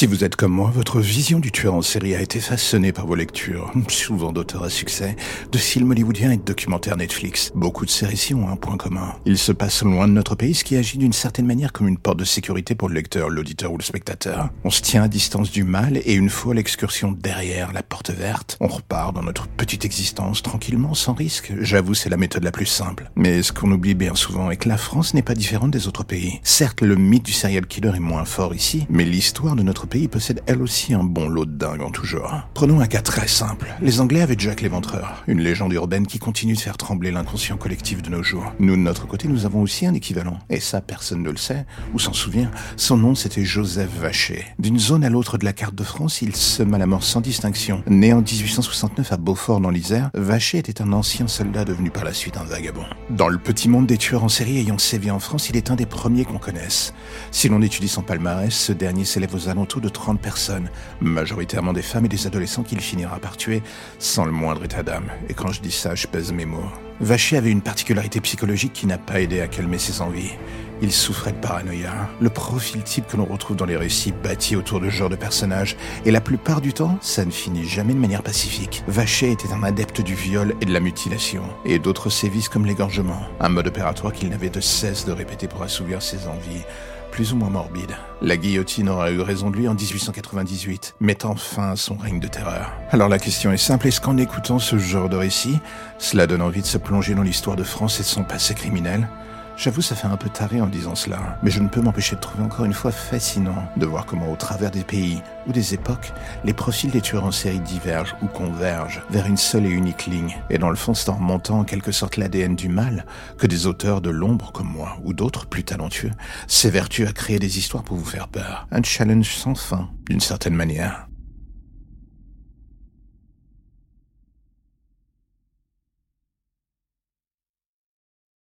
Si vous êtes comme moi, votre vision du tueur en série a été façonnée par vos lectures, souvent d'auteurs à succès, de films hollywoodiens et de documentaires Netflix. Beaucoup de ces récits ont un point commun. Ils se passent loin de notre pays, ce qui agit d'une certaine manière comme une porte de sécurité pour le lecteur, l'auditeur ou le spectateur. On se tient à distance du mal et une fois l'excursion derrière la porte verte, on repart dans notre petite existence tranquillement, sans risque. J'avoue, c'est la méthode la plus simple. Mais ce qu'on oublie bien souvent est que la France n'est pas différente des autres pays. Certes, le mythe du serial killer est moins fort ici, mais l'histoire de notre pays possède elle aussi un bon lot de dingue en tout genre. Prenons un cas très simple. Les Anglais avaient Jack l'Éventreur, une légende urbaine qui continue de faire trembler l'inconscient collectif de nos jours. Nous, de notre côté, nous avons aussi un équivalent. Et ça, personne ne le sait, ou s'en souvient. Son nom, c'était Joseph Vacher. D'une zone à l'autre de la carte de France, il sema la mort sans distinction. Né en 1869 à Beaufort dans l'Isère, Vacher était un ancien soldat devenu par la suite un vagabond. Dans le petit monde des tueurs en série ayant sévi en France, il est un des premiers qu'on connaisse. Si l'on étudie son palmarès, ce dernier s'élève aux alentours de 30 personnes, majoritairement des femmes et des adolescents qu'il finira par tuer sans le moindre état d'âme. Et quand je dis ça, je pèse mes mots. Vacher avait une particularité psychologique qui n'a pas aidé à calmer ses envies. Il souffrait de paranoïa, le profil type que l'on retrouve dans les récits bâtis autour de ce genre de personnages, et la plupart du temps, ça ne finit jamais de manière pacifique. Vacher était un adepte du viol et de la mutilation, et d'autres sévices comme l'égorgement, un mode opératoire qu'il n'avait de cesse de répéter pour assouvir ses envies plus ou moins morbide. La guillotine aura eu raison de lui en 1898, mettant fin à son règne de terreur. Alors la question est simple, est-ce qu'en écoutant ce genre de récit, cela donne envie de se plonger dans l'histoire de France et de son passé criminel? J'avoue, ça fait un peu taré en disant cela, mais je ne peux m'empêcher de trouver encore une fois fascinant de voir comment, au travers des pays ou des époques, les profils des tueurs en série divergent ou convergent vers une seule et unique ligne. Et dans le fond, c'est en remontant en quelque sorte l'ADN du mal que des auteurs de l'ombre comme moi ou d'autres plus talentueux s'évertuent à créer des histoires pour vous faire peur. Un challenge sans fin, d'une certaine manière.